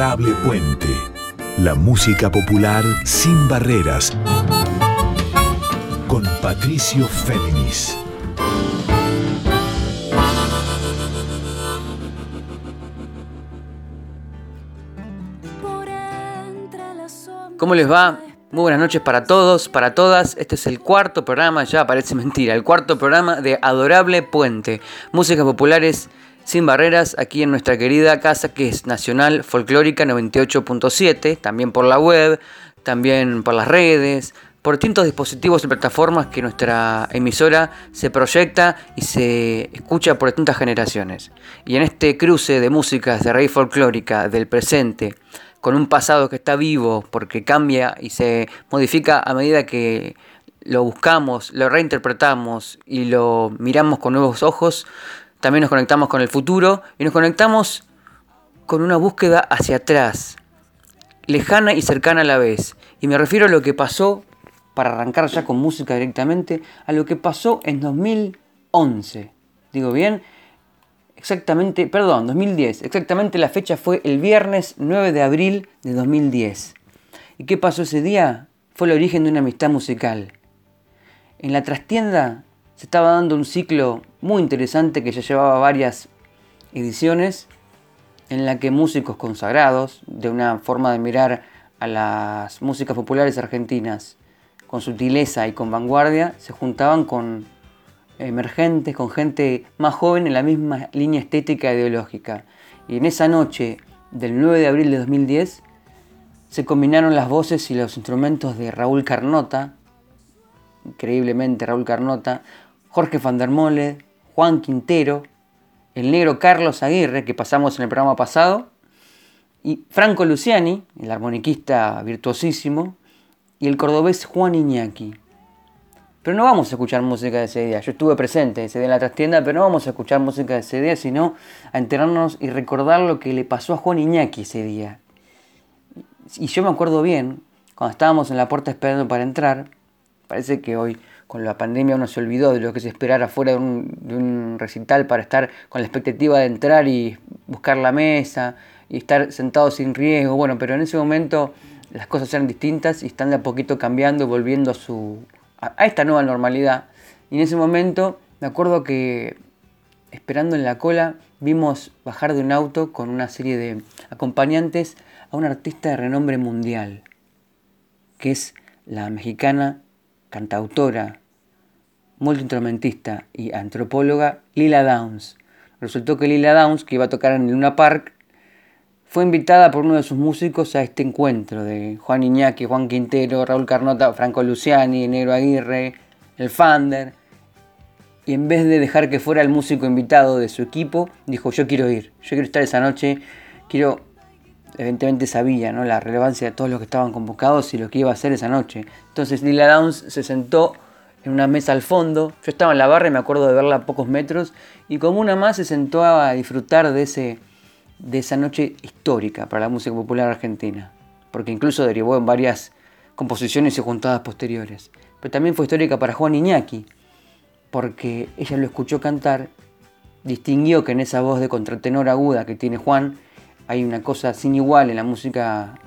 Adorable Puente. La música popular sin barreras. Con Patricio Féminis. ¿Cómo les va? Muy buenas noches para todos, para todas. Este es el cuarto programa, ya parece mentira, el cuarto programa de Adorable Puente. Músicas populares sin barreras aquí en nuestra querida casa que es Nacional Folclórica 98.7, también por la web, también por las redes, por distintos dispositivos y plataformas que nuestra emisora se proyecta y se escucha por distintas generaciones. Y en este cruce de músicas de raíz folclórica del presente, con un pasado que está vivo porque cambia y se modifica a medida que lo buscamos, lo reinterpretamos y lo miramos con nuevos ojos, también nos conectamos con el futuro y nos conectamos con una búsqueda hacia atrás, lejana y cercana a la vez. Y me refiero a lo que pasó, para arrancar ya con música directamente, a lo que pasó en 2011. Digo bien, exactamente, perdón, 2010, exactamente la fecha fue el viernes 9 de abril de 2010. ¿Y qué pasó ese día? Fue el origen de una amistad musical. En la trastienda se estaba dando un ciclo muy interesante que ya llevaba varias ediciones, en la que músicos consagrados, de una forma de mirar a las músicas populares argentinas con sutileza y con vanguardia, se juntaban con emergentes, con gente más joven en la misma línea estética e ideológica. Y en esa noche del 9 de abril de 2010 se combinaron las voces y los instrumentos de Raúl Carnota, increíblemente Raúl Carnota, Jorge van der Mole, Juan Quintero, el negro Carlos Aguirre, que pasamos en el programa pasado, y Franco Luciani, el armoniquista virtuosísimo, y el cordobés Juan Iñaki. Pero no vamos a escuchar música de ese día. Yo estuve presente ese día en la trastienda, pero no vamos a escuchar música de ese día, sino a enterarnos y recordar lo que le pasó a Juan Iñaki ese día. Y yo me acuerdo bien, cuando estábamos en la puerta esperando para entrar, parece que hoy con la pandemia uno se olvidó de lo que se esperara fuera de un, un recital para estar con la expectativa de entrar y buscar la mesa y estar sentado sin riesgo. Bueno, pero en ese momento las cosas eran distintas y están de a poquito cambiando y volviendo a su a, esta nueva normalidad. Y en ese momento me acuerdo que esperando en la cola vimos bajar de un auto con una serie de acompañantes a una artista de renombre mundial, que es la mexicana cantautora, multiinstrumentista y antropóloga Lila Downs. Resultó que Lila Downs, que iba a tocar en Luna Park, fue invitada por uno de sus músicos a este encuentro de Juan Iñaki, Juan Quintero, Raúl Carnota, Franco Luciani, Negro Aguirre, el Fander. Y en vez de dejar que fuera el músico invitado de su equipo, dijo, yo quiero ir, yo quiero estar esa noche, quiero, evidentemente sabía ¿no? la relevancia de todos los que estaban convocados y lo que iba a hacer esa noche. Entonces Lila Downs se sentó en una mesa al fondo, yo estaba en la barra y me acuerdo de verla a pocos metros, y como una más se sentó a disfrutar de ese de esa noche histórica para la música popular argentina, porque incluso derivó en varias composiciones y juntadas posteriores. Pero también fue histórica para Juan Iñaki, porque ella lo escuchó cantar, distinguió que en esa voz de contratenor aguda que tiene Juan hay una cosa sin igual en la música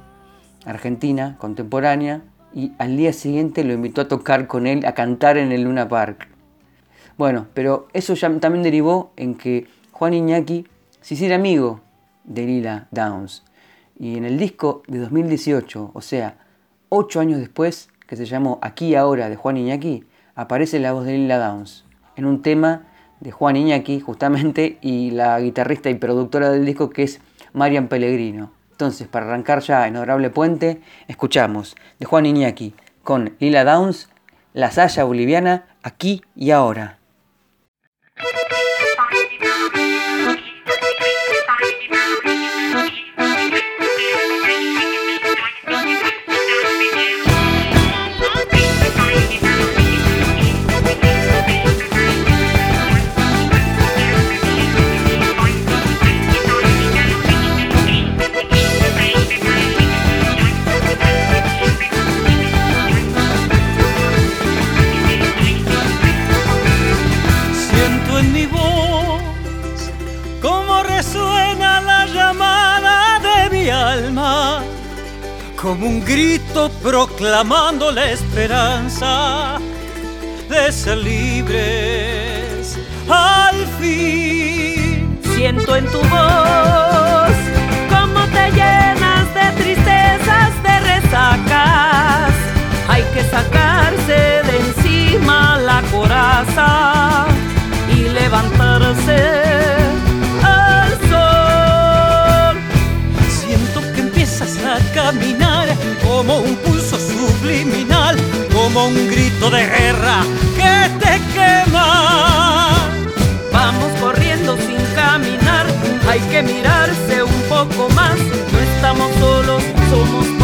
argentina contemporánea, y al día siguiente lo invitó a tocar con él, a cantar en el Luna Park. Bueno, pero eso también derivó en que Juan Iñaki se hiciera amigo de Lila Downs. Y en el disco de 2018, o sea, ocho años después, que se llamó Aquí Ahora de Juan Iñaki, aparece la voz de Lila Downs en un tema de Juan Iñaki, justamente, y la guitarrista y productora del disco que es Marian Pellegrino. Entonces, para arrancar ya en Honorable Puente, escuchamos de Juan Iñaki con Lila Downs, La Saya Boliviana, aquí y ahora. Como un grito proclamando la esperanza de ser libres al fin. Siento en tu voz cómo te llenas de tristezas, de resacas. Hay que sacarse de encima la coraza y levantarse caminar como un pulso subliminal, como un grito de guerra que te quema. Vamos corriendo sin caminar, hay que mirarse un poco más, no estamos solos, somos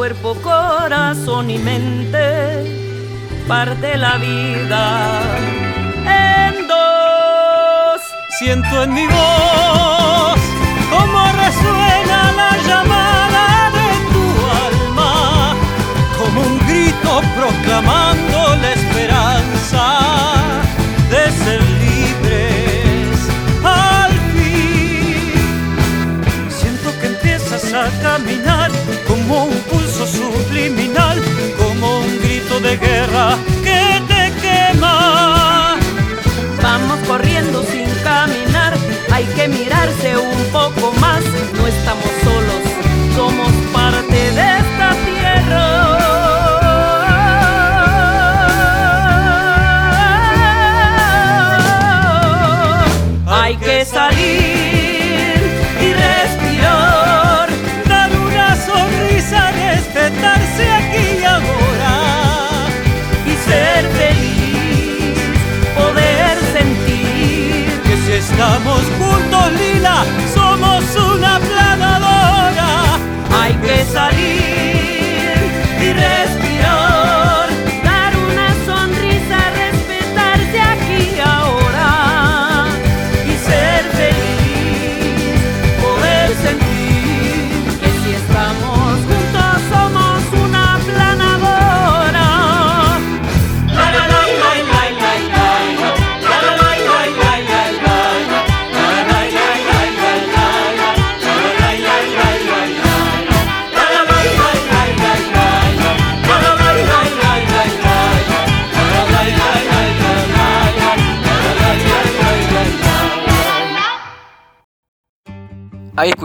cuerpo, corazón y mente, parte la vida en dos. Siento en mi voz cómo resuena la llamada de tu alma, como un grito proclamando un poco más, no estamos solos,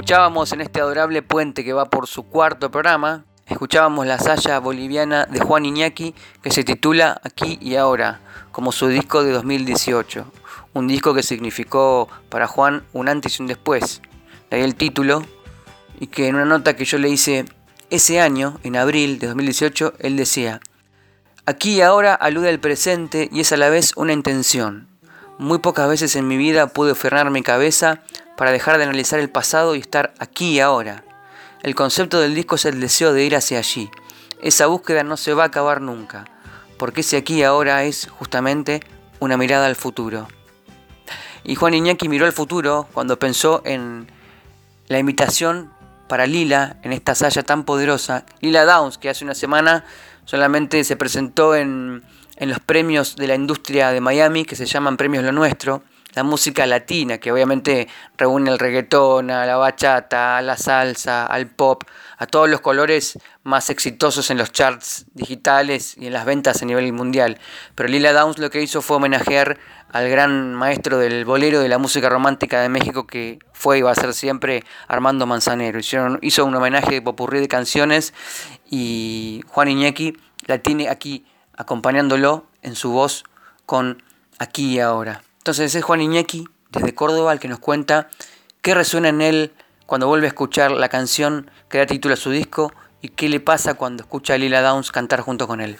escuchábamos en este adorable puente que va por su cuarto programa, escuchábamos la saya boliviana de Juan Iñaki que se titula Aquí y Ahora, como su disco de 2018. Un disco que significó para Juan un antes y un después. De ahí el título, y que en una nota que yo le hice ese año, en abril de 2018, él decía, Aquí y ahora alude al presente y es a la vez una intención. Muy pocas veces en mi vida pude frenar mi cabeza para dejar de analizar el pasado y estar aquí y ahora. El concepto del disco es el deseo de ir hacia allí. Esa búsqueda no se va a acabar nunca, porque ese aquí y ahora es justamente una mirada al futuro. Y Juan Iñaki miró al futuro cuando pensó en la invitación para Lila en esta saya tan poderosa. Lila Downs, que hace una semana solamente se presentó en, en los premios de la industria de Miami, que se llaman Premios Lo Nuestro la música latina, que obviamente reúne el reggaetón, a la bachata, a la salsa, al pop, a todos los colores más exitosos en los charts digitales y en las ventas a nivel mundial. Pero Lila Downs lo que hizo fue homenajear al gran maestro del bolero de la música romántica de México que fue y va a ser siempre Armando Manzanero. hizo un homenaje de popurrí de canciones y Juan Iñaki la tiene aquí acompañándolo en su voz con Aquí y Ahora. Entonces es Juan Iñaki desde Córdoba el que nos cuenta qué resuena en él cuando vuelve a escuchar la canción que da título a su disco y qué le pasa cuando escucha a Lila Downs cantar junto con él.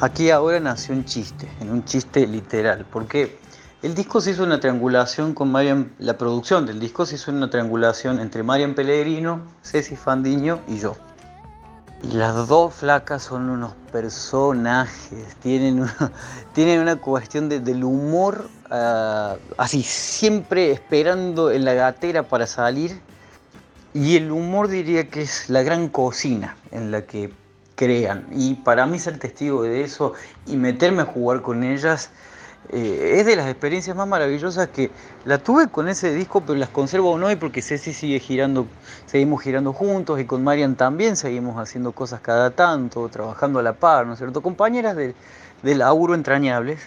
Aquí ahora nació un chiste, en un chiste literal, porque el disco se hizo una triangulación con Marian, la producción del disco se hizo una triangulación entre Marian Pellegrino, Ceci Fandiño y yo. Las dos flacas son unos personajes, tienen una, tienen una cuestión del humor ah, así, siempre esperando en la gatera para salir. Y el humor diría que es la gran cocina en la que crean. Y para mí ser testigo de eso y meterme a jugar con ellas eh, es de las experiencias más maravillosas que la tuve con ese disco, pero las conservo aún hoy porque Ceci sigue girando, seguimos girando juntos y con Marian también seguimos haciendo cosas cada tanto, trabajando a la par, ¿no es cierto? Compañeras de, de laburo entrañables.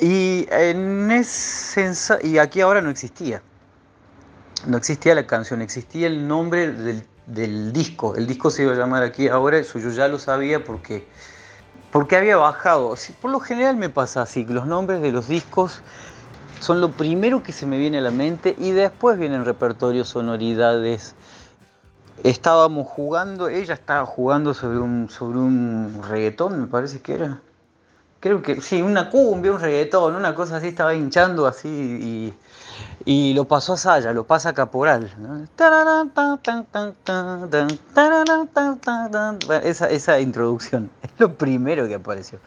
Y, en ese, y aquí ahora no existía. No existía la canción, existía el nombre del del disco. El disco se iba a llamar aquí ahora, eso yo ya lo sabía porque, porque había bajado. Por lo general me pasa así, los nombres de los discos son lo primero que se me viene a la mente y después vienen repertorios, sonoridades. Estábamos jugando, ella estaba jugando sobre un, sobre un reggaetón, me parece que era. Creo que sí, una cumbia, un reggaetón, una cosa así, estaba hinchando así y y lo pasó a Saya, lo pasa a Caporal. Esa, esa introducción es lo primero que apareció.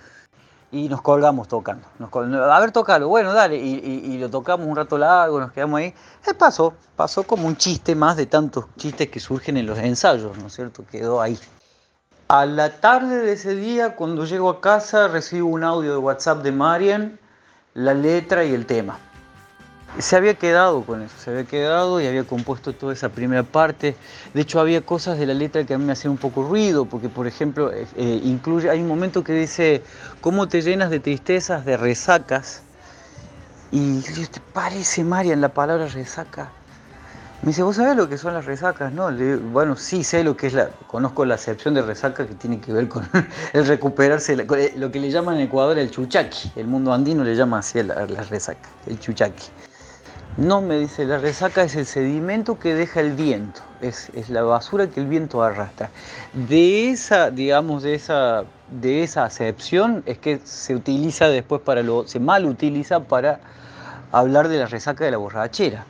Y nos colgamos tocando. a ver, tocalo, bueno, dale. Y, lo tocamos un rato largo, nos quedamos ahí. Eh, pasó, pasó como un chiste más de tantos chistes que surgen en los ensayos, ¿no es cierto? Quedó ahí. A la tarde de ese día, cuando llego a casa, recibo un audio de WhatsApp de Marian, la letra y el tema se había quedado con eso, se había quedado y había compuesto toda esa primera parte. De hecho, había cosas de la letra que a mí me hacían un poco ruido, porque, por ejemplo, eh, eh, incluye, hay un momento que dice, ¿cómo te llenas de tristezas, de resacas? Y yo, ¿te parece, Marian, la palabra resaca? Me dice, ¿vos sabés lo que son las resacas? No, bueno, sí sé lo que es la, conozco la acepción de resaca que tiene que ver con el recuperarse, eh, lo que le llaman en Ecuador el chuchaqui, el mundo andino le llama así la, la resaca, el chuchaqui. No, me dice, la resaca es el sedimento que deja el viento, es, la basura que el viento arrastra. De esa, digamos, de esa, de esa acepción es que se utiliza después para lo, se mal utiliza para hablar de la resaca de la borrachera.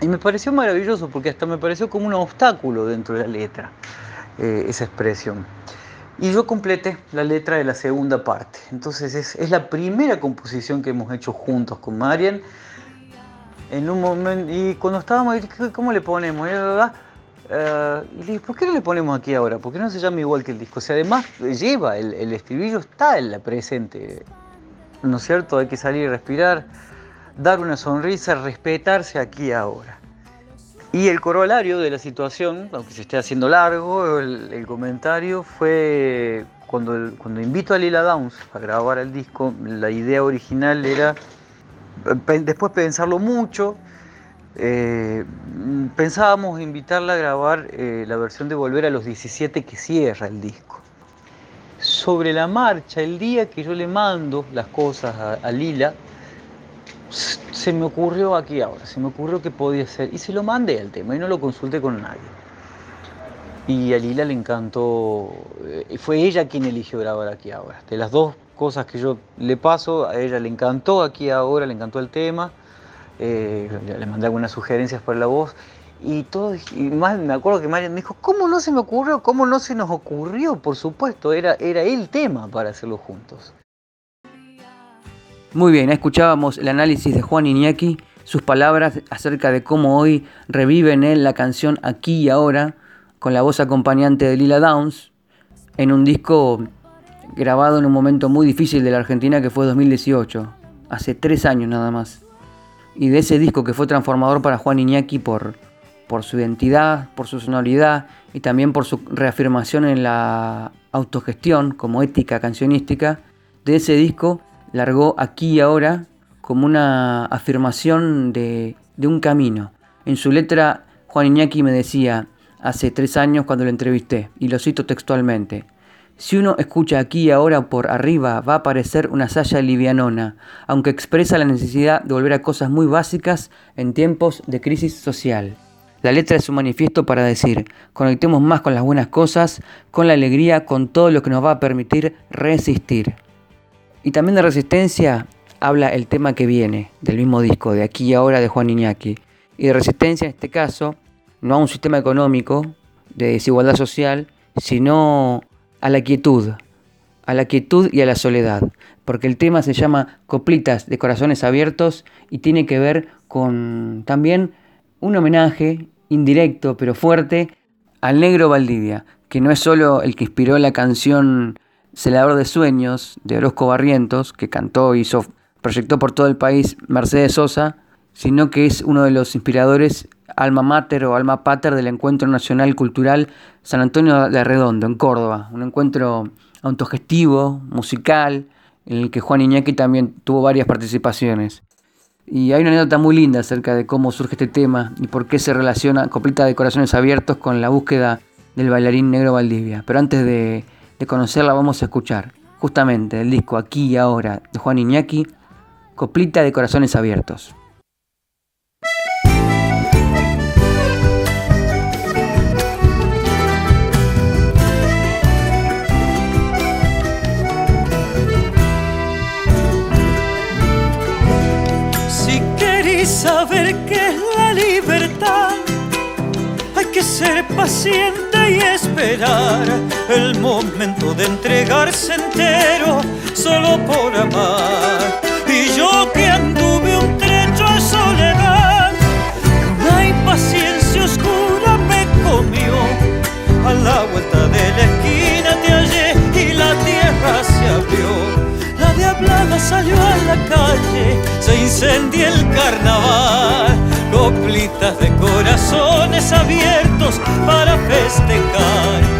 Y me pareció maravilloso porque hasta me pareció como un obstáculo dentro de la letra, eh, esa expresión. Y yo completé la letra de la segunda parte. Entonces es, es la primera composición que hemos hecho juntos con Marian en un momento, y cuando estábamos ¿cómo le ponemos? Uh, y le dije, ¿por qué no le ponemos aquí ahora? ¿Por qué no se llama igual que el disco? O sea, además lleva, el, el estribillo está en la presente, ¿no es cierto? Hay que salir y respirar, dar una sonrisa, respetarse aquí ahora. Y el corolario de la situación, aunque se esté haciendo largo, el, comentario fue cuando, cuando invito a Lila Downs a grabar el disco, la idea original era después pensarlo mucho, eh, pensábamos invitarla a grabar eh, la versión de Volver a los 17 que cierra el disco. Sobre la marcha, el día que yo le mando las cosas a, Lila, se me ocurrió aquí ahora, se me ocurrió que podía ser, y se lo mandé al tema y no lo consulté con nadie. Y a Lila le encantó, eh, fue ella quien eligió grabar aquí ahora. De las dos cosas que yo le paso, a ella le encantó aquí ahora, le encantó el tema, eh, le mandé algunas sugerencias para la voz y todo, y más me acuerdo que Marian me dijo, ¿cómo no se me ocurrió? ¿Cómo no se nos ocurrió? Por supuesto, era, era el tema para hacerlo juntos. Muy bien, escuchábamos el análisis de Juan Iñaki, sus palabras acerca de cómo hoy revive en él la canción Aquí y Ahora, con la voz acompañante de Lila Downs, en un disco grabado en un momento muy difícil de la Argentina que fue 2018. hace tres años nada más. Y de ese disco que fue transformador para Juan Iñaki por, por su identidad, por su sonoridad y también por su reafirmación en la autogestión como ética cancionística, de ese disco largó aquí y ahora como una afirmación de, un camino. En su letra, Juan Iñaki me decía hace tres años cuando lo entrevisté, y lo cito textualmente, si uno escucha aquí y ahora por arriba, va a parecer una saya livianona, aunque expresa la necesidad de volver a cosas muy básicas en tiempos de crisis social. La letra es un manifiesto para decir, conectemos más con las buenas cosas, con la alegría, con todo lo que nos va a permitir resistir. Y también de resistencia habla el tema que viene del mismo disco, de aquí y ahora de Juan Iñaki. Y de resistencia en este caso, no a un sistema económico de desigualdad social, sino a la quietud, a la quietud y a la soledad, porque el tema se llama Coplitas de Corazones Abiertos y tiene que ver con también un homenaje indirecto pero fuerte al negro Valdivia, que no es solo el que inspiró la canción Celador de Sueños de Orozco Barrientos, que cantó y hizo, proyectó por todo el país Mercedes Sosa, sino que es uno de los inspiradores alma mater o alma pater del Encuentro Nacional Cultural San Antonio de Arredondo, en Córdoba. Un encuentro autogestivo, musical, en el que Juan Iñaki también tuvo varias participaciones. Y hay una anécdota muy linda acerca de cómo surge este tema y por qué se relaciona Coplita de Corazones Abiertos con la búsqueda del bailarín negro Valdivia. Pero antes de, de conocerla vamos a escuchar justamente el disco Aquí y Ahora de Juan Iñaki, Coplita de Corazones Abiertos. Ser paciente y esperar el momento de entregarse entero solo por amar. Y yo que anduve un trecho a soledad, una impaciencia oscura me comió. A la vuelta de la Diablada salió a la calle, se incendia el carnaval, coplitas de corazones abiertos para festejar.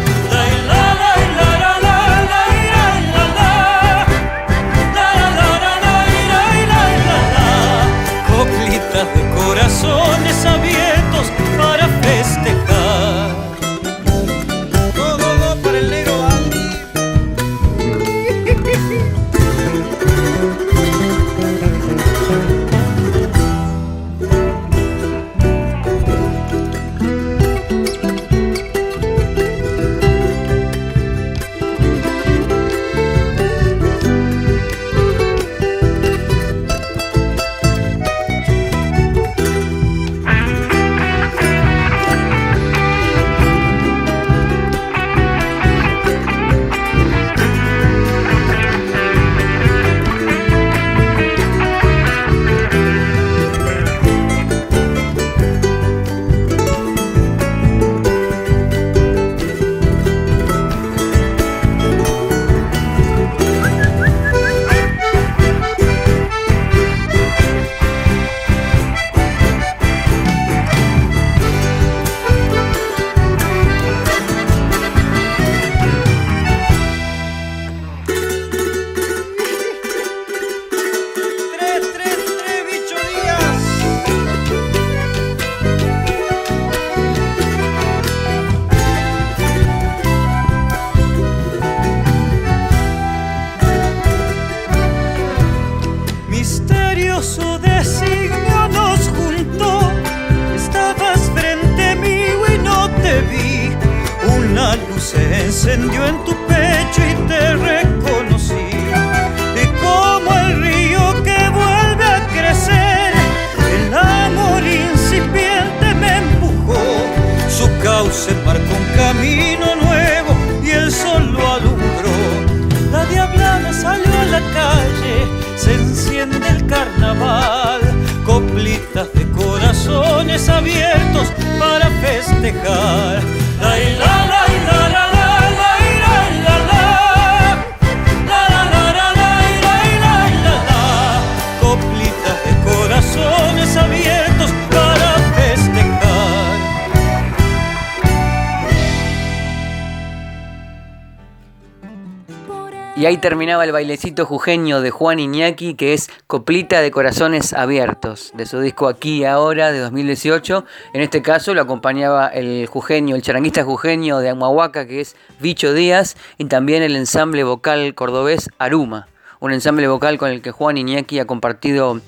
Terminaba el bailecito jujeño de Juan Iñaki, que es Coplita de Corazones Abiertos, de su disco Aquí y Ahora de 2018. En este caso lo acompañaba el jujeño, el charanguista jujeño de Amahuaca, que es Bicho Díaz, y también el ensamble vocal cordobés Aruma, un ensamble vocal con el que Juan Iñaki ha compartido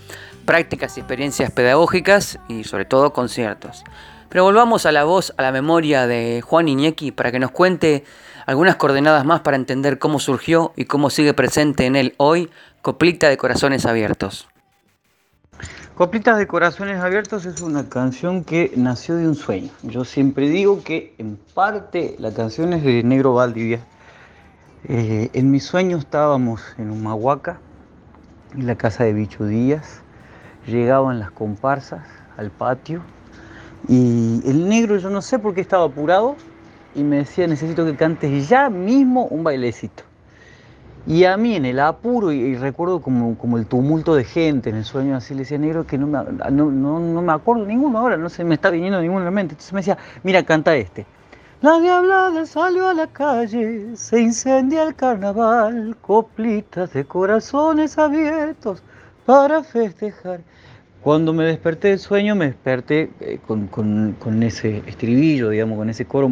prácticas y experiencias pedagógicas y sobre todo conciertos. Pero volvamos a la voz, a la memoria de Juan Iñaki para que nos cuente algunas coordenadas más para entender cómo surgió y cómo sigue presente en él hoy Coplita de Corazones Abiertos. Coplitas de Corazones Abiertos es una canción que nació de un sueño. Yo siempre digo que en parte la canción es de Negro Valdivia. Eh, en mi sueño estábamos en Humahuaca, en la casa de Bicho Díaz. Llegaban las comparsas al patio y el negro, yo no sé por qué estaba apurado, y me decía, necesito que cantes ya mismo un bailecito. Y a mí en el apuro, y, recuerdo como, como, el tumulto de gente en el sueño, así le decía, negro, que no me, no, no, me acuerdo ninguno ahora, no se me está viniendo ninguno mente. Entonces me decía, mira, canta este. La diablada salió a la calle, se incendia el carnaval, coplitas de corazones abiertos para festejar. Cuando me desperté del sueño, me desperté eh, con, ese estribillo, digamos, con ese coro.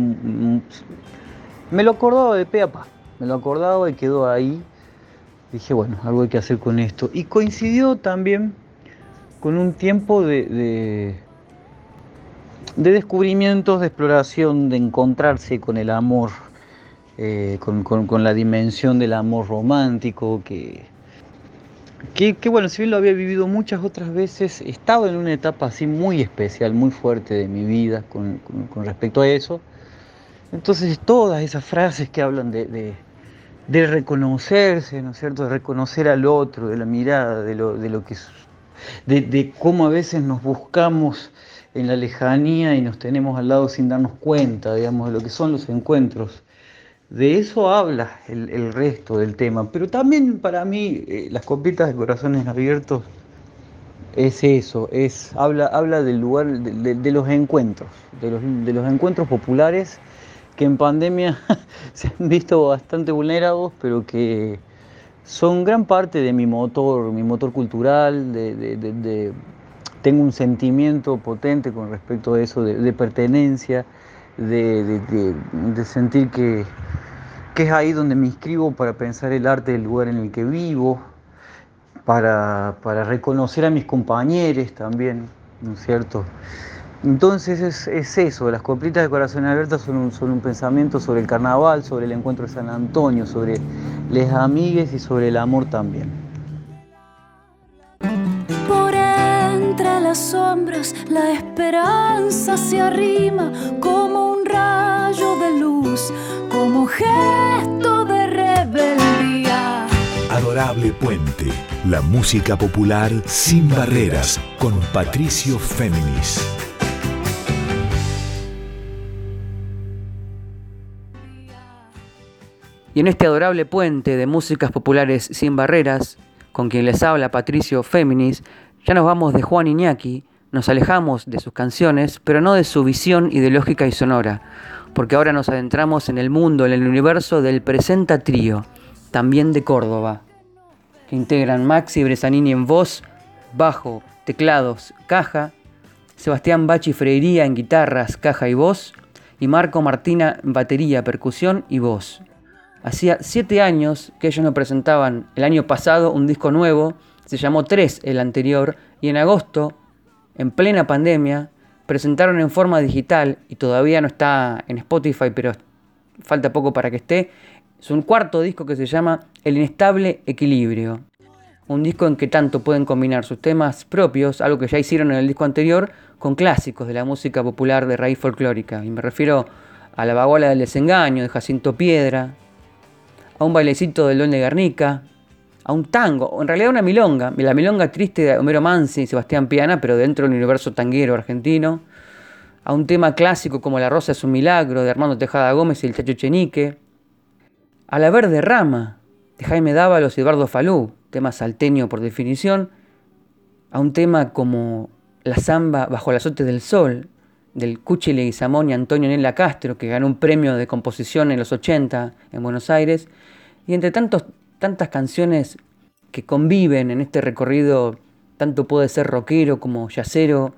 Me lo acordaba de pe a pa, me lo acordaba y quedó ahí. Dije, bueno, algo hay que hacer con esto. Y coincidió también con un tiempo de, de, descubrimientos, de exploración, de encontrarse con el amor, eh, con la dimensión del amor romántico que que, bueno, si bien lo había vivido muchas otras veces, estaba en una etapa así muy especial, muy fuerte de mi vida con, respecto a eso. Entonces todas esas frases que hablan de, reconocerse, ¿no es cierto? De reconocer al otro, de la mirada, de lo, de lo que de, de cómo a veces nos buscamos en la lejanía y nos tenemos al lado sin darnos cuenta, digamos, de lo que son los encuentros de eso habla el, resto del tema, pero también para mí eh, las copitas de corazones abiertos es eso, es, habla, habla del lugar, de, los encuentros, de los, de los, encuentros populares que en pandemia se han visto bastante vulnerados, pero que son gran parte de mi motor, mi motor cultural, de, tengo un sentimiento potente con respecto a eso, de pertenencia, de sentir que que es ahí donde me inscribo para pensar el arte del lugar en el que vivo, para, reconocer a mis compañeros también, ¿no es cierto? Entonces es, eso, las coplitas de corazón abierto son un, son un pensamiento sobre el carnaval, sobre el encuentro de San Antonio, sobre les amigues y sobre el amor también. Entre las sombras la esperanza se arrima como un rayo de luz como gesto de rebeldía. Adorable Puente, la música popular sin barreras, con Patricio Féminis. Y en este adorable puente de músicas populares sin barreras, con quien les habla Patricio Féminis, ya nos vamos de Juan Iñaki, nos alejamos de sus canciones, pero no de su visión ideológica y sonora porque ahora nos adentramos en el mundo, en el universo del Presenta Trío, también de Córdoba, que integran Maxi Bresanini en voz, bajo, teclados, caja, Sebastián Bachi Freiría en guitarras, caja y voz, y Marco Martina en batería, percusión y voz. Hacía siete años que ellos nos presentaban el año pasado un disco nuevo, se llamó Tres el anterior, y en agosto, en plena pandemia, presentaron en forma digital y todavía no está en Spotify, pero falta poco para que esté. Es un cuarto disco que se llama El Inestable Equilibrio. Un disco en que tanto pueden combinar sus temas propios, algo que ya hicieron en el disco anterior, con clásicos de la música popular de raíz folclórica. Y me refiero a La Bagola del Desengaño de Jacinto Piedra, a un bailecito del Don de Guernica, a un tango, o en realidad una milonga, la milonga triste de Homero Mansi y Sebastián Piana, pero dentro del universo tanguero argentino, a un tema clásico como La Rosa es un Milagro de Armando Tejada Gómez y el Chacho Chenique, a La Verde Rama de Jaime Dávalos y Eduardo Falú, tema salteño por definición, a un tema como La Zamba bajo el azote del sol del Cuchile y Samón y Antonio Nela Castro, que ganó un premio de composición en los 80 en Buenos Aires, y entre tantos tantas canciones que conviven en este recorrido, tanto puede ser rockero como yacero,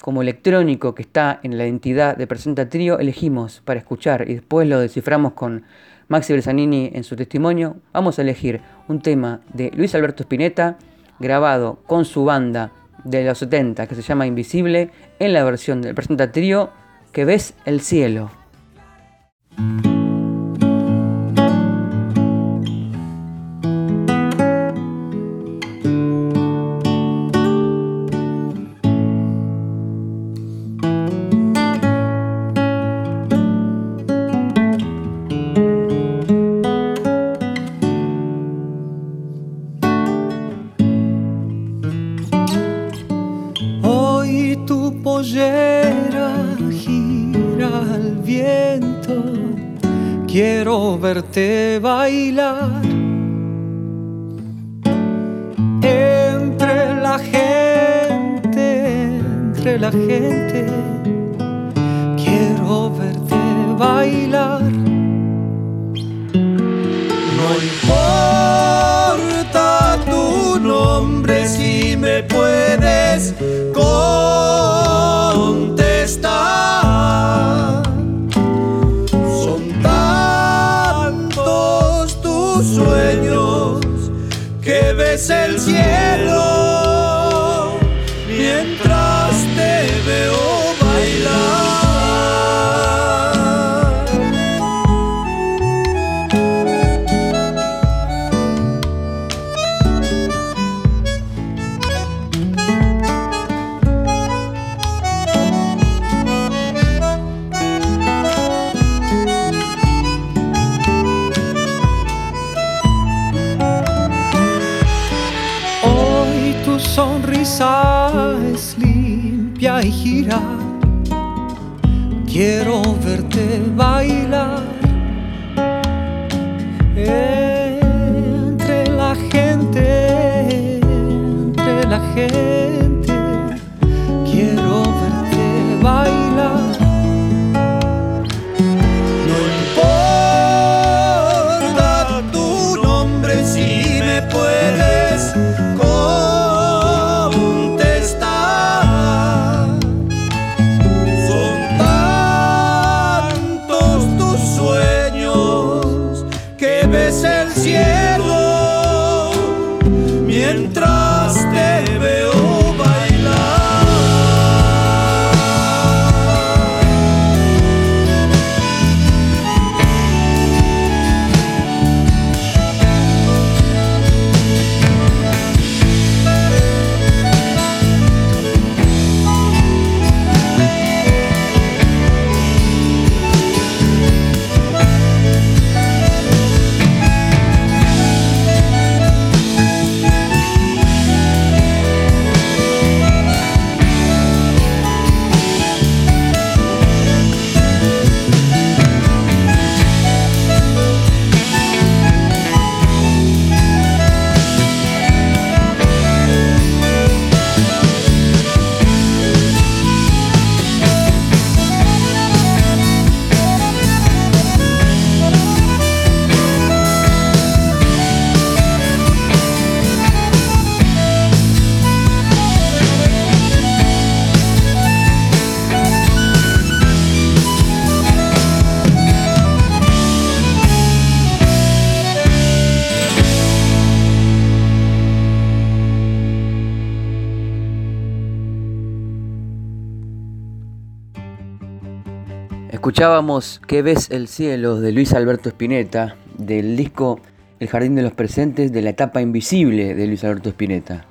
como electrónico que está en la identidad de Presenta Trío, elegimos para escuchar y después lo desciframos con Maxi Bersanini en su testimonio. Vamos a elegir un tema de Luis Alberto Spinetta grabado con su banda de los 70 que se llama Invisible en la versión del Presenta Trío que ves el cielo. Verte bailar entre la gente, entre la gente. Quiero verte bailar. No importa tu nombre si me puedes el cielo Escuchábamos ¿Qué ves el cielo? de Luis Alberto Spinetta, del disco El Jardín de los Presentes de la etapa invisible de Luis Alberto Spinetta.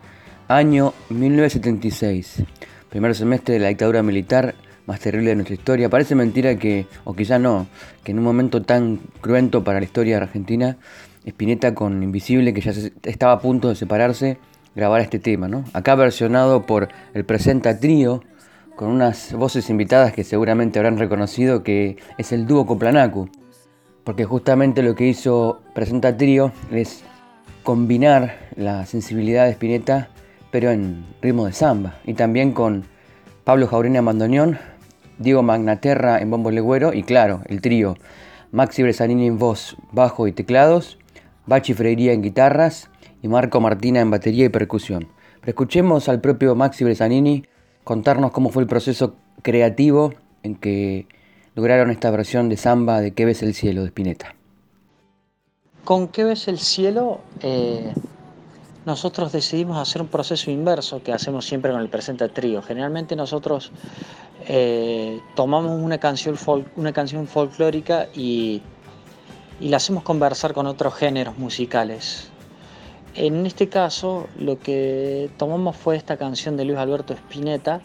Año 1976, primer semestre de la dictadura militar más terrible de nuestra historia. Parece mentira que, o quizá no, que en un momento tan cruento para la historia de Argentina, Spinetta con Invisible, que ya estaba a punto de separarse, grabara este tema, ¿no? Acá versionado por el Presenta Trío, con unas voces invitadas que seguramente habrán reconocido que es el dúo Coplanacu, porque justamente lo que hizo Presenta Trío es combinar la sensibilidad de Spinetta, pero en ritmo de samba, y también con Pablo Jaurena en Diego Magnaterra en bombo legüero y claro, el trío Maxi Bresanini en voz, bajo y teclados, Bachi Freiría en guitarras y Marco Martina en batería y percusión. Pero escuchemos al propio Maxi Bresanini contarnos cómo fue el proceso creativo en que lograron esta versión de samba de ¿Qué ves el cielo? de Spinetta. Con ¿Qué ves el cielo? Eh, nosotros decidimos hacer un proceso inverso que hacemos siempre con el presente trío. Generalmente nosotros eh, tomamos una canción, una canción folclórica y, y la hacemos conversar con otros géneros musicales. En este caso, lo que tomamos fue esta canción de Luis Alberto Spinetta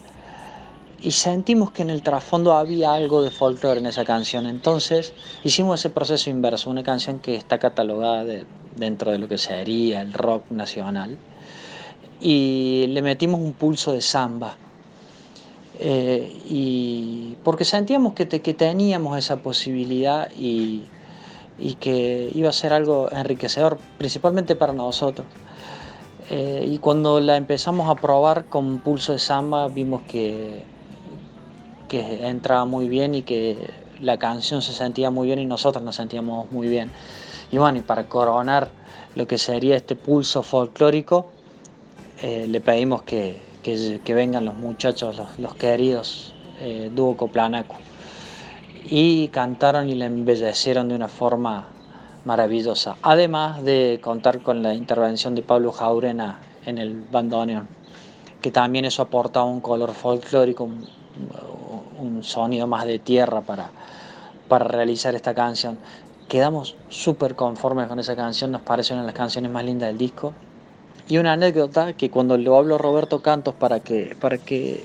y sentimos que en el trasfondo había algo de folclore en esa canción. Entonces hicimos ese proceso inverso, una canción que está catalogada dentro de lo que sería el rock nacional y le metimos un pulso de samba. Eh, y porque sentíamos que, que teníamos esa posibilidad y, y, que iba a ser algo enriquecedor, principalmente para nosotros. Eh, y cuando la empezamos a probar con pulso de samba, vimos que que entraba muy bien y que la canción se sentía muy bien y nosotros nos sentíamos muy bien. Y bueno, y para coronar lo que sería este pulso folclórico, eh, le pedimos que, que, vengan los muchachos, los, queridos eh, dúo Coplanaco. Y cantaron y le embellecieron de una forma maravillosa. Además de contar con la intervención de Pablo Jaurena en el bandoneón, que también eso aporta un color folclórico, un sonido más de tierra para, para realizar esta canción. Quedamos súper conformes con esa canción, nos parece una de las canciones más lindas del disco. Y una anécdota que cuando lo hablo a Roberto Cantos para que, para que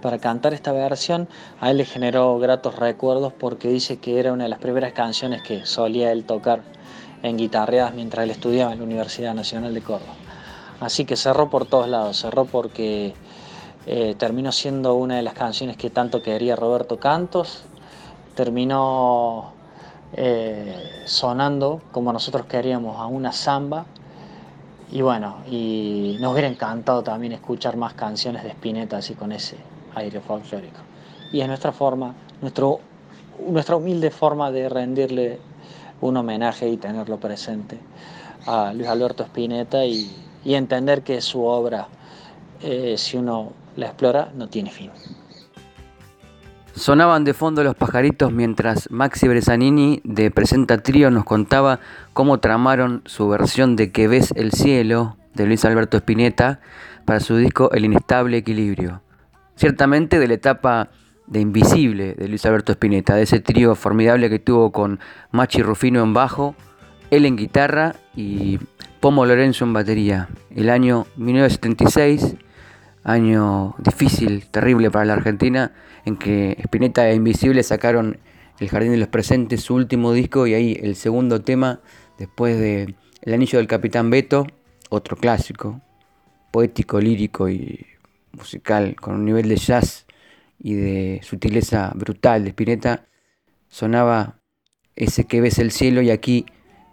para cantar esta versión, a él le generó gratos recuerdos porque dice que era una de las primeras canciones que solía él tocar en guitarreadas mientras él estudiaba en la Universidad Nacional de Córdoba. Así que cerró por todos lados, cerró porque eh, terminó siendo una de las canciones que tanto quería Roberto Cantos, terminó eh, sonando como nosotros queríamos a una samba y bueno, y nos hubiera encantado también escuchar más canciones de Spinetta así con ese Y es nuestra forma, nuestro, nuestra humilde forma de rendirle un homenaje y tenerlo presente a Luis Alberto Spinetta y, entender que su obra, eh, si uno la explora no tiene fin. Sonaban de fondo los pajaritos mientras Maxi Bresanini de Presenta Trío nos contaba cómo tramaron su versión de Que ves el cielo de Luis Alberto Spinetta para su disco El inestable equilibrio. Ciertamente de la etapa de Invisible de Luis Alberto Spinetta, de ese trío formidable que tuvo con Machi Rufino en bajo, él en guitarra y Pomo Lorenzo en batería. El año 1976 año difícil, terrible para la Argentina, en que Spinetta e Invisible sacaron El Jardín de los Presentes, su último disco, y ahí el segundo tema, después de El Anillo del Capitán Beto, otro clásico, poético, lírico y musical, con un nivel de jazz y de sutileza brutal de Spinetta, sonaba ese que ves el cielo y aquí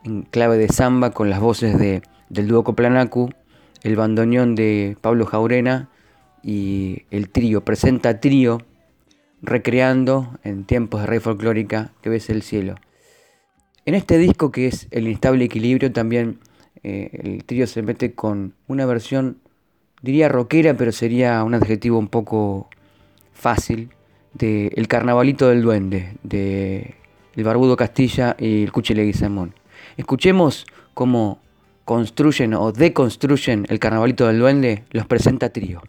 en clave de samba con las voces de, del dúo Coplanacu, el bandoneón de Pablo Jaurena y el trío, presenta trío recreando en tiempos de rey folclórica que ves el cielo. En este disco que es El Inestable Equilibrio también eh, el trío se mete con una versión, diría rockera, pero sería un adjetivo un poco fácil, de El Carnavalito del Duende, de El Barbudo Castilla y el Cuchi Leguizamón. Escuchemos cómo construyen o deconstruyen el Carnavalito del Duende, los presenta trío.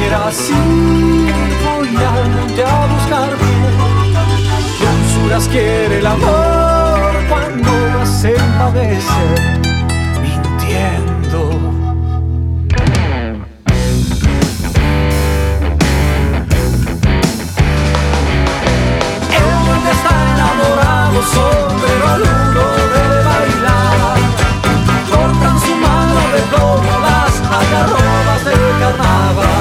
You. así voy al monte a buscar Dulzuras quiere el amor cuando se padece mintiendo. sombrero alumno de bailar. Cortan su mano de plomo las agarrobas del carnaval.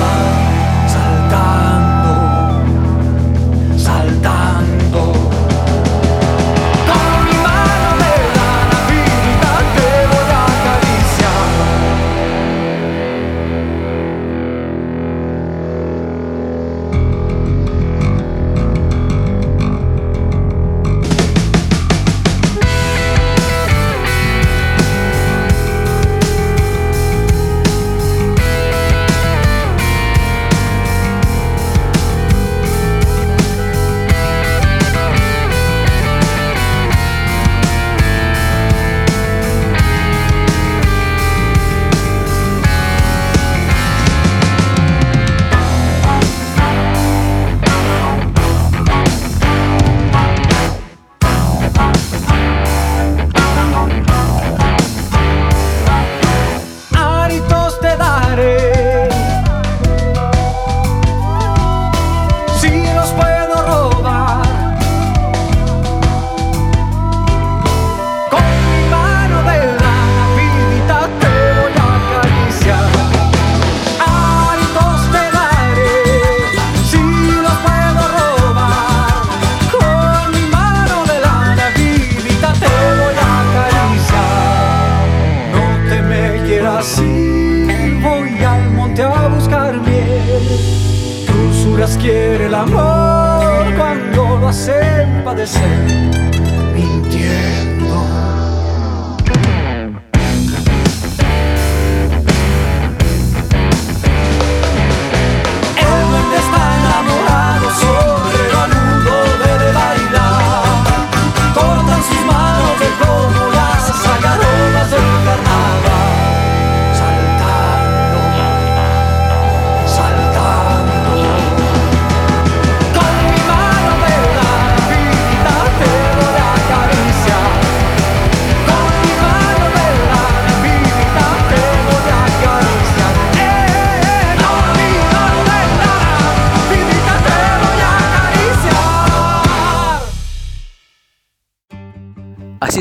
the.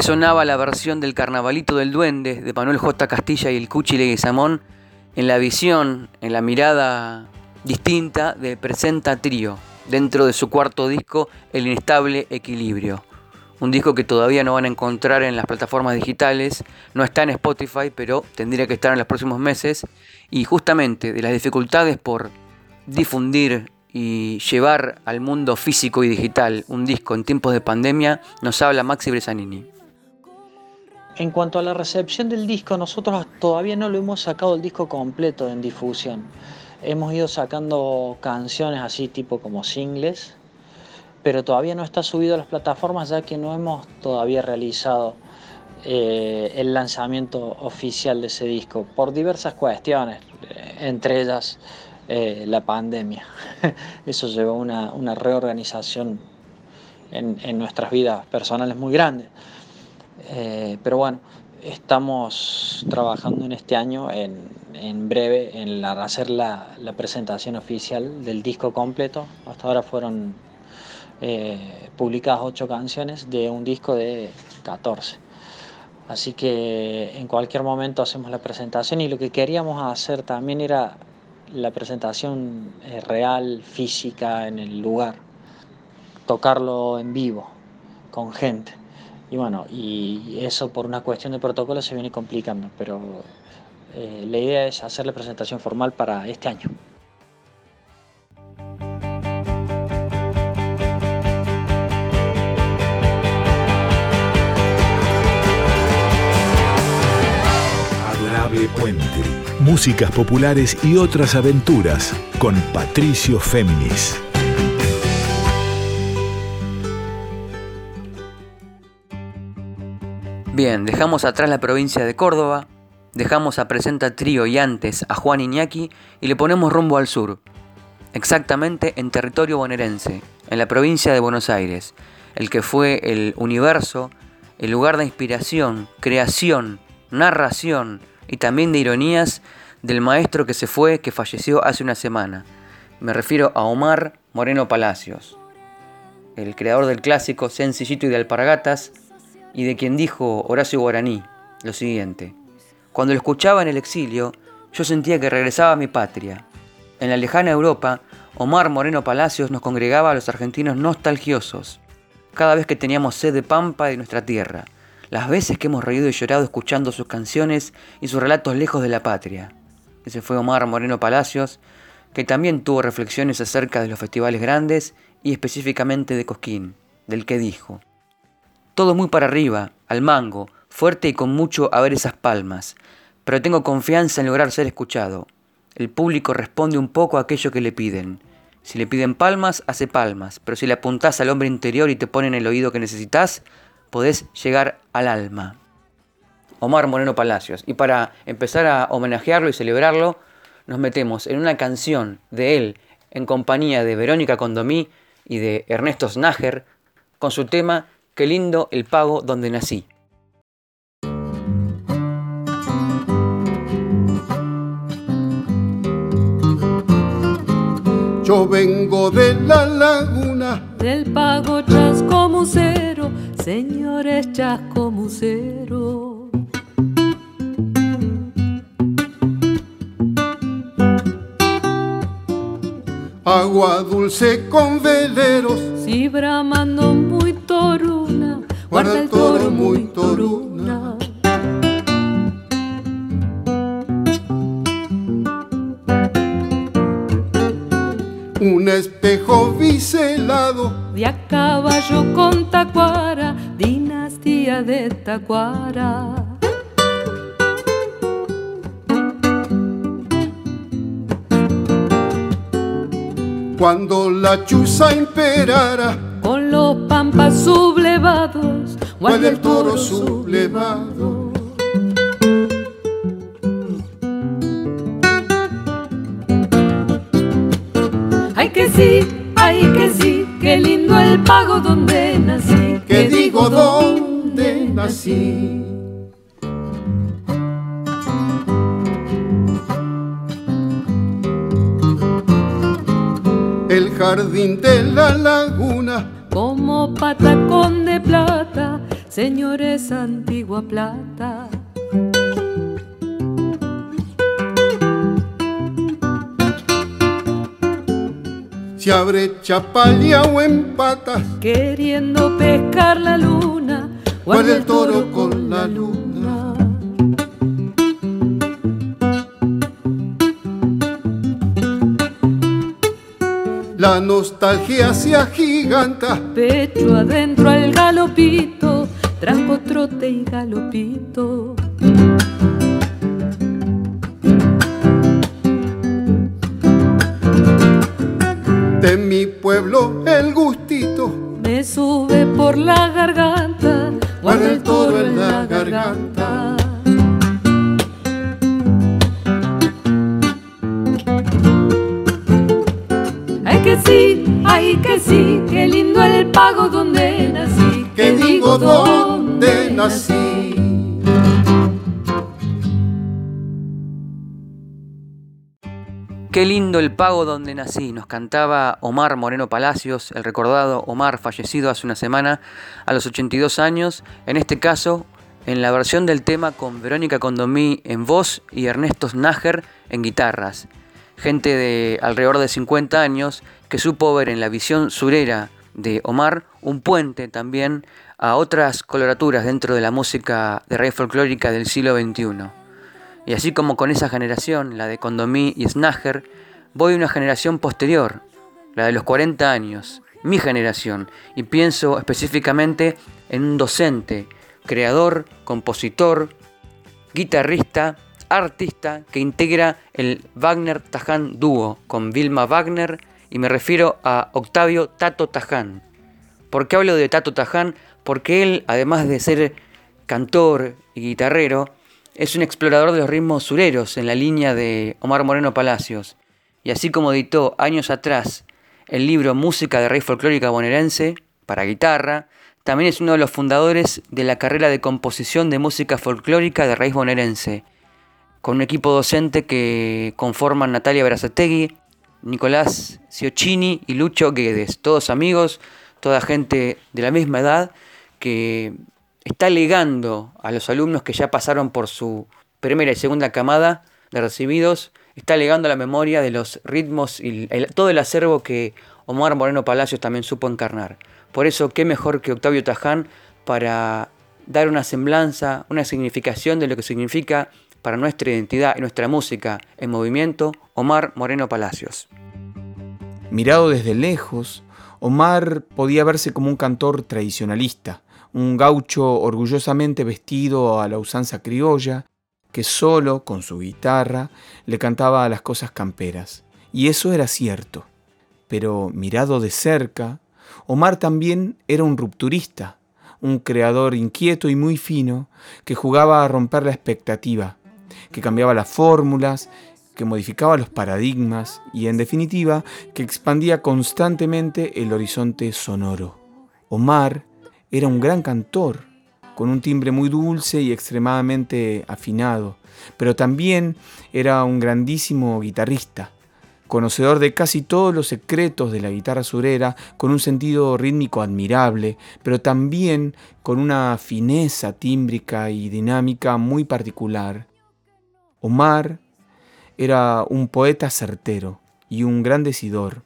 Sonaba la versión del Carnavalito del Duende de Manuel J. Castilla y el Cuchi Leguizamón en la visión, en la mirada distinta de Presenta Trío, dentro de su cuarto disco El Inestable Equilibrio. Un disco que todavía no van a encontrar en las plataformas digitales, no está en Spotify, pero tendría que estar en los próximos meses. Y justamente de las dificultades por difundir y llevar al mundo físico y digital un disco en tiempos de pandemia, nos habla Maxi Bresanini. En cuanto a la recepción del disco, nosotros todavía no lo hemos sacado el disco completo en difusión. Hemos ido sacando canciones así tipo como singles, pero todavía no está subido a las plataformas ya que no hemos todavía realizado eh, el lanzamiento oficial de ese disco por diversas cuestiones, entre ellas eh, la pandemia. Eso llevó a una, reorganización en, en nuestras vidas personales muy grande. Eh, pero bueno, estamos trabajando en este año, en, breve, en hacer la, presentación oficial del disco completo. Hasta ahora fueron eh, publicadas ocho canciones de un disco de 14. Así que en cualquier momento hacemos la presentación y lo que queríamos hacer también era la presentación eh, real, física, en el lugar, tocarlo en vivo, con gente. Y bueno, y eso por una cuestión de protocolo se viene complicando, pero eh, la idea es hacer la presentación formal para este año. Adorable Puente. Músicas populares y otras aventuras con Patricio Féminis. Bien, dejamos atrás la provincia de Córdoba, dejamos a Presenta Trío y antes a Juan Iñaki y le ponemos rumbo al sur. exactamente en territorio bonaerense, en la provincia de Buenos Aires, el que fue el universo, el lugar de inspiración, creación, narración y también de ironías del maestro que se fue, que falleció hace una semana. Me refiero a Omar Moreno Palacios, el creador del clásico Sencillito y de Alpargatas, y de quien dijo Horacio Guaraní lo siguiente. Cuando lo escuchaba en el exilio, yo sentía que regresaba a mi patria. En la lejana Europa, Omar Moreno Palacios nos congregaba a los argentinos nostalgiosos, cada vez que teníamos sed de pampa de nuestra tierra, las veces que hemos reído y llorado escuchando sus canciones y sus relatos lejos de la patria. Ese fue Omar Moreno Palacios, que también tuvo reflexiones acerca de los festivales grandes y específicamente de Cosquín, del que dijo, todo muy para arriba, al mango, fuerte y con mucho a ver esas palmas, pero tengo confianza en lograr ser escuchado. El público responde un poco a aquello que le piden. Si le piden palmas, hace palmas, pero si le apuntás al hombre interior y te ponen el oído que necesitas, podés llegar al alma. Omar Moreno Palacios. Y para empezar a homenajearlo y celebrarlo, nos metemos en una canción de él en compañía de Verónica Condomí y de Ernesto Snager con su tema Qué lindo el pago donde nací. Yo vengo de la laguna del pago chasco musero, señores chasco musero. Agua dulce con veleros, si bramando muy toruna, guarda el toro muy toruna. un espejo biselado de a caballo con tacuara, dinastía de tacuara. Cuando la chuza imperara con los pampas sublevados, guarda el toro sublevado. Ay que sí, ay que sí, qué lindo el pago donde nací. Que digo donde nací. El jardín de la laguna, como patacón de plata, señores antigua plata. se abre chapalla o empata, queriendo pescar la luna, guarda el toro con la luna. La nostalgia se agiganta, pecho adentro al galopito, trajo trote y galopito. de mi pueblo el pago donde nací, nos cantaba Omar Moreno Palacios, el recordado Omar fallecido hace una semana a los 82 años, en este caso en la versión del tema con Verónica Condomí en voz y Ernesto Snager en guitarras. Gente de alrededor de 50 años que supo ver en la visión surera de Omar un puente también a otras coloraturas dentro de la música de raíz folclórica del siglo XXI. Y así como con esa generación, la de Condomí y Snager, voy a una generación posterior, la de los 40 años, mi generación, y pienso específicamente en un docente, creador, compositor, guitarrista, artista que integra el Wagner Taján dúo con Vilma Wagner y me refiero a Octavio Tato Taján. ¿Por qué hablo de Tato Taján? Porque él, además de ser cantor y guitarrero, es un explorador de los ritmos sureros en la línea de Omar Moreno Palacios. Y así como editó años atrás el libro Música de Raíz Folclórica Bonaerense para guitarra, también es uno de los fundadores de la carrera de composición de música folclórica de raíz bonaerense, con un equipo docente que conforman Natalia Berazategui, Nicolás Ciocchini y Lucho Guedes, todos amigos, toda gente de la misma edad que está legando a los alumnos que ya pasaron por su primera y segunda camada de recibidos, está legando la memoria de los ritmos y todo el acervo que Omar Moreno Palacios también supo encarnar. Por eso, qué mejor que Octavio Taján para dar una semblanza, una significación de lo que significa para nuestra identidad y nuestra música en movimiento, Omar Moreno Palacios. Mirado desde lejos, Omar podía verse como un cantor tradicionalista, un gaucho orgullosamente vestido a la usanza criolla, que solo, con su guitarra, le cantaba a las cosas camperas. Y eso era cierto. Pero mirado de cerca, Omar también era un rupturista, un creador inquieto y muy fino, que jugaba a romper la expectativa, que cambiaba las fórmulas, que modificaba los paradigmas y, en definitiva, que expandía constantemente el horizonte sonoro. Omar era un gran cantor, con un timbre muy dulce y extremadamente afinado, pero también era un grandísimo guitarrista, conocedor de casi todos los secretos de la guitarra surera, con un sentido rítmico admirable, pero también con una fineza tímbrica y dinámica muy particular. Omar era un poeta certero y un gran decidor.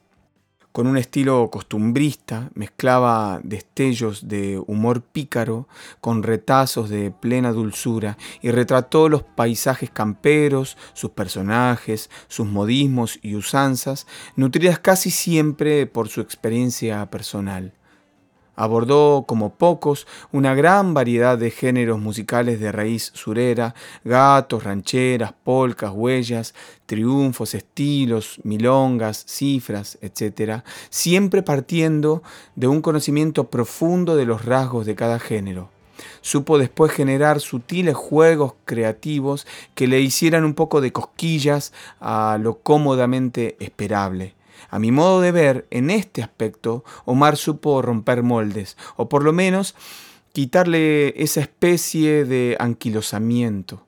Con un estilo costumbrista, mezclaba destellos de humor pícaro con retazos de plena dulzura y retrató los paisajes camperos, sus personajes, sus modismos y usanzas, nutridas casi siempre por su experiencia personal. Abordó, como pocos, una gran variedad de géneros musicales de raíz surera, gatos, rancheras, polcas, huellas, triunfos, estilos, milongas, cifras, etc., siempre partiendo de un conocimiento profundo de los rasgos de cada género. Supo después generar sutiles juegos creativos que le hicieran un poco de cosquillas a lo cómodamente esperable a mi modo de ver, en este aspecto, Omar supo romper moldes, o por lo menos quitarle esa especie de anquilosamiento.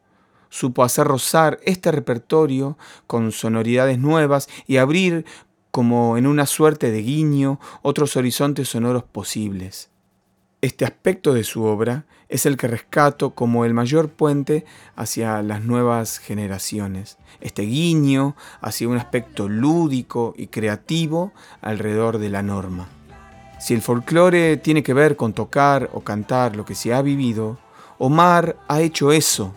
Supo hacer rozar este repertorio con sonoridades nuevas y abrir, como en una suerte de guiño, otros horizontes sonoros posibles. Este aspecto de su obra es el que rescato como el mayor puente hacia las nuevas generaciones. Este guiño hacia un aspecto lúdico y creativo alrededor de la norma. Si el folclore tiene que ver con tocar o cantar lo que se ha vivido, Omar ha hecho eso,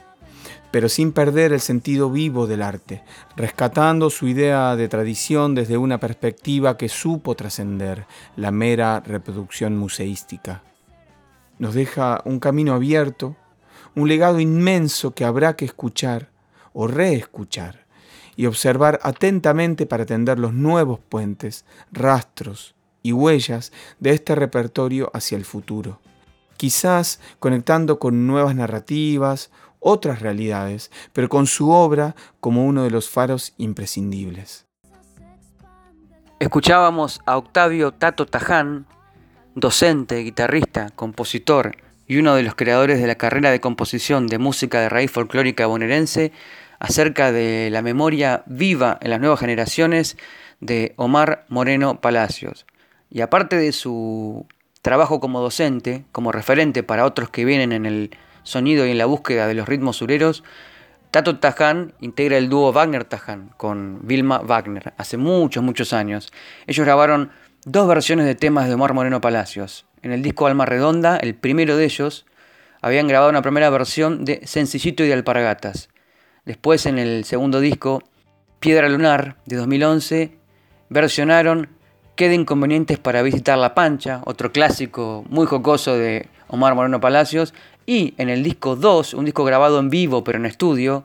pero sin perder el sentido vivo del arte, rescatando su idea de tradición desde una perspectiva que supo trascender la mera reproducción museística nos deja un camino abierto, un legado inmenso que habrá que escuchar o reescuchar y observar atentamente para tender los nuevos puentes, rastros y huellas de este repertorio hacia el futuro. Quizás conectando con nuevas narrativas, otras realidades, pero con su obra como uno de los faros imprescindibles. Escuchábamos a Octavio Tato Taján docente, guitarrista, compositor y uno de los creadores de la carrera de composición de música de raíz folclórica bonaerense, acerca de la memoria viva en las nuevas generaciones de Omar Moreno Palacios. Y aparte de su trabajo como docente, como referente para otros que vienen en el sonido y en la búsqueda de los ritmos sureros, Tato Taján integra el dúo Wagner-Taján con Vilma Wagner hace muchos, muchos años. Ellos grabaron dos versiones de temas de Omar Moreno Palacios. En el disco Alma Redonda, el primero de ellos, habían grabado una primera versión de Sencillito y de Alpargatas. Después, en el segundo disco, Piedra Lunar, de 2011, versionaron Qué de inconvenientes para visitar La Pancha, otro clásico muy jocoso de Omar Moreno Palacios. Y en el disco 2, un disco grabado en vivo pero en estudio,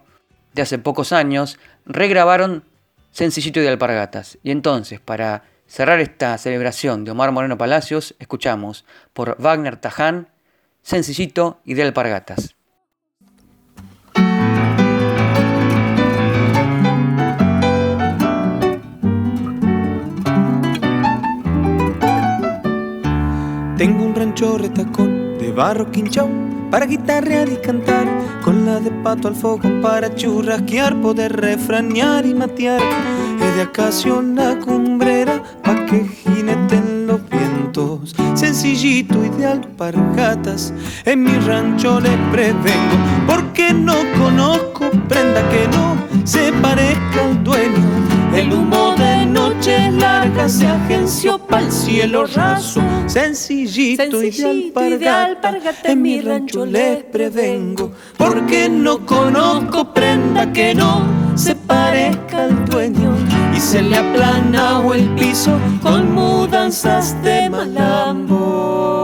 de hace pocos años, regrabaron Sencillito y de Alpargatas. Y entonces, para cerrar esta celebración de Omar Moreno Palacios, escuchamos por Wagner Taján, Sencillito y de Alpargatas. Tengo un rancho retacón de barro quinchao para guitarrear y cantar, con la de pato al fogón para churrasquear, poder refranear y matear. Es de acaso la cumbrera que jineten los vientos, sencillito y de alpargatas, en mi rancho les prevengo, porque no conozco prenda que no se parezca al dueño el humo de noches largas se agenció pa'l cielo raso, sencillito, y de alpargata. En mi rancho les prevengo, porque no conozco prenda que no se parezca al dueño se le aplana o el piso con mudanzas de malambo.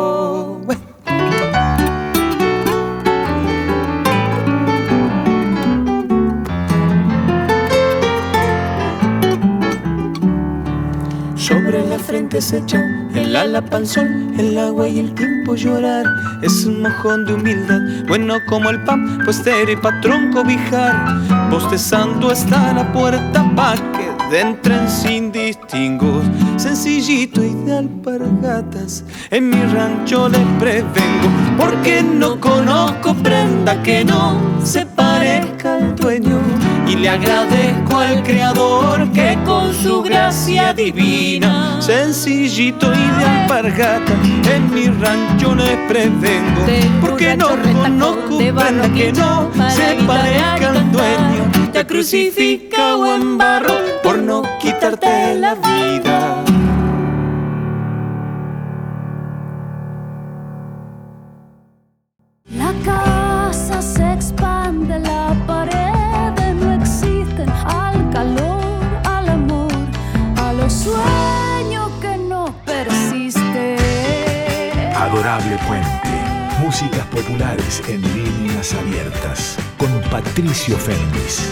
El ala sol, el agua y el tiempo llorar. Es un mojón de humildad, bueno como el pan, pues y patrón cobijar. Bostezando está la puerta pa' que entren sin distingos. Sencillito y de alpargatas, en mi rancho les prevengo, porque no conozco prenda que no se parezca al dueño y le agradezco al Creador que con su gracia divina, sencillito y de alpargata, en mi rancho les prevengo, porque no conozco prenda que no se parezca al dueño, te crucifica o en barro por no quitarte la vida. Puente. Músicas populares en líneas abiertas. Con Patricio Fernández.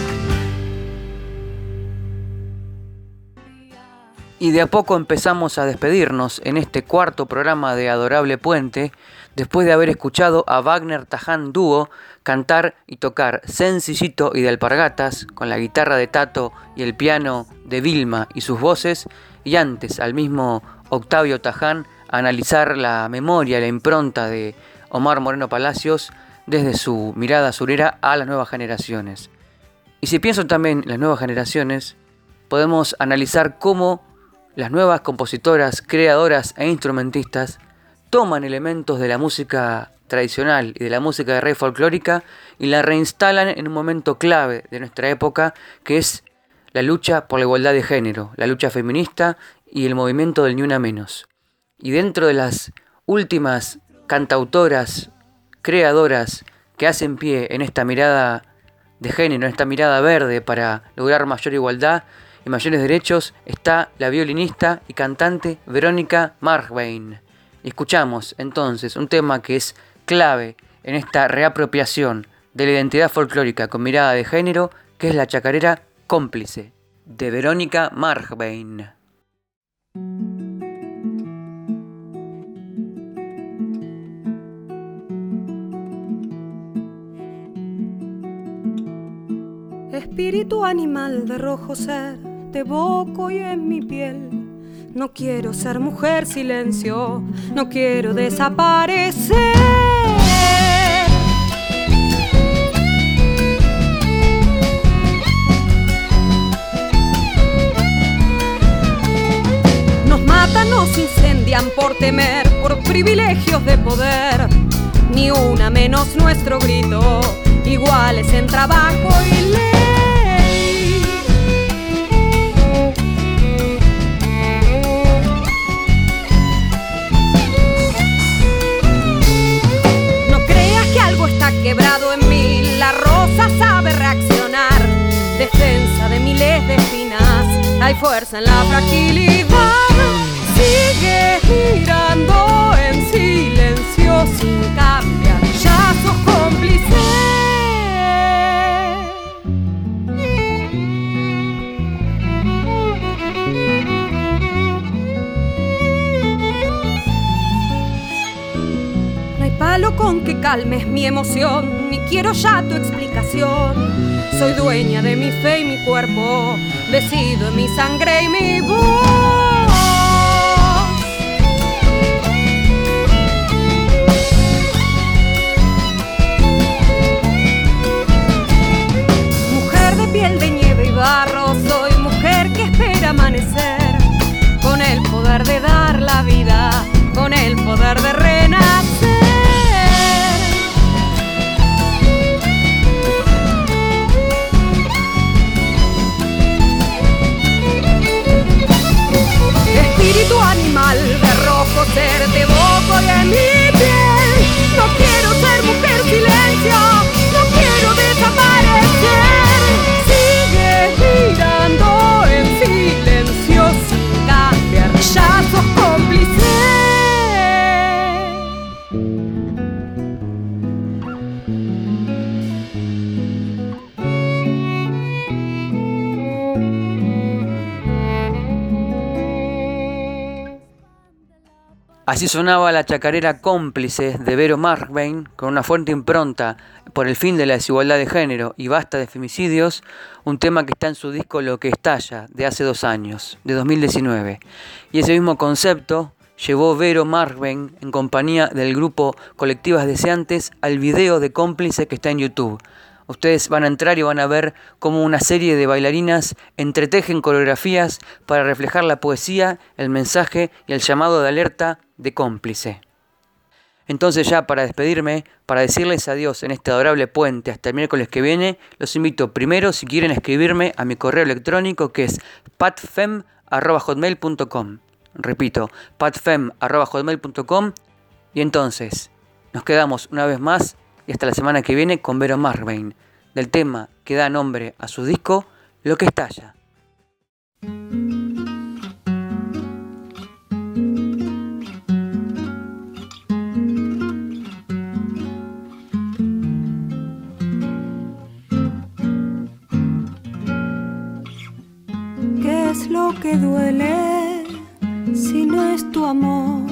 Y de a poco empezamos a despedirnos en este cuarto programa de Adorable Puente, después de haber escuchado a Wagner Taján Dúo cantar y tocar Sencillito y de Alpargatas, con la guitarra de Tato y el piano de Vilma y sus voces, y antes al mismo Octavio Taján analizar la memoria, la impronta de Omar Moreno Palacios desde su mirada surera a las nuevas generaciones. Y si pienso también en las nuevas generaciones, podemos analizar cómo las nuevas compositoras, creadoras e instrumentistas toman elementos de la música tradicional y de la música de rey folclórica y la reinstalan en un momento clave de nuestra época, que es la lucha por la igualdad de género, la lucha feminista y el movimiento del ni una menos. Y dentro de las últimas cantautoras, creadoras que hacen pie en esta mirada de género, en esta mirada verde para lograr mayor igualdad, y mayores derechos está la violinista y cantante Verónica Margbein. Escuchamos entonces un tema que es clave en esta reapropiación de la identidad folclórica con mirada de género, que es la chacarera cómplice de Verónica Margbein. Espíritu animal de rojo ser te evoco y en mi piel. No quiero ser mujer silencio, no quiero desaparecer. Nos matan, nos incendian por temer, por privilegios de poder. Ni una menos nuestro grito, iguales en trabajo y ley. En mí, la rosa sabe reaccionar. Defensa de miles de espinas, hay fuerza en la fragilidad. Sigue girando en silencio sin cambiar, que calmes mi emoción, ni quiero ya tu explicación. Soy dueña de mi fe y mi cuerpo, decido en mi sangre y mi voz. Mujer de piel de nieve y barro, soy mujer que espera amanecer, con el poder de dar la vida, con el poder de reír. Así sonaba la chacarera cómplice de Vero Markbain con una fuerte impronta por el fin de la desigualdad de género y basta de femicidios, un tema que está en su disco Lo que estalla, de hace dos años, de 2019. Y ese mismo concepto llevó Vero Markbain en compañía del grupo Colectivas Deseantes al video de cómplice que está en YouTube. Ustedes van a entrar y van a ver cómo una serie de bailarinas entretejen coreografías para reflejar la poesía, el mensaje y el llamado de alerta de cómplice. Entonces ya para despedirme, para decirles adiós en este adorable puente hasta el miércoles que viene, los invito primero si quieren escribirme a mi correo electrónico que es patfem.hotmail.com. Repito, patfem.hotmail.com y entonces nos quedamos una vez más y hasta la semana que viene con Vero Marbain, del tema que da nombre a su disco, Lo que estalla. Lo que duele si no es tu amor?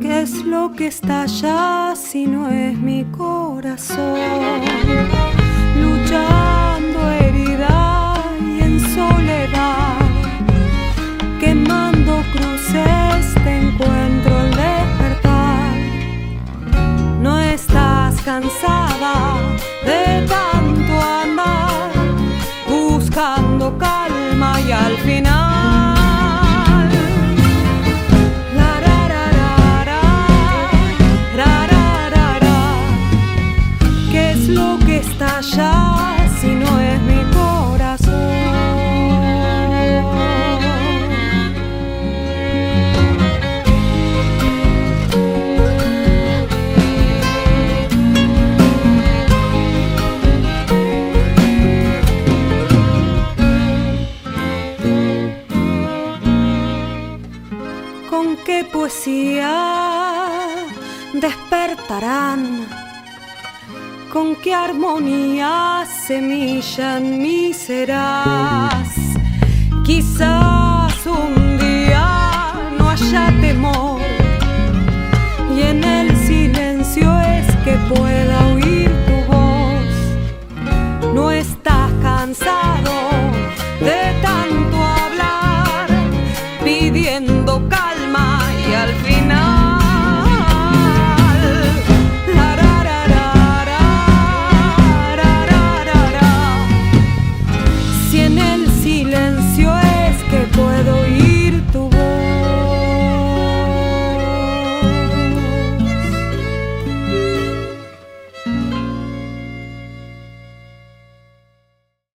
¿Qué es lo que está allá si no es mi corazón? Luchando con qué armonía semilla en mí serás. Quizás un día no haya temor y en el silencio es que pueda oír tu voz. No estás cansado